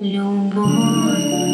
любовь.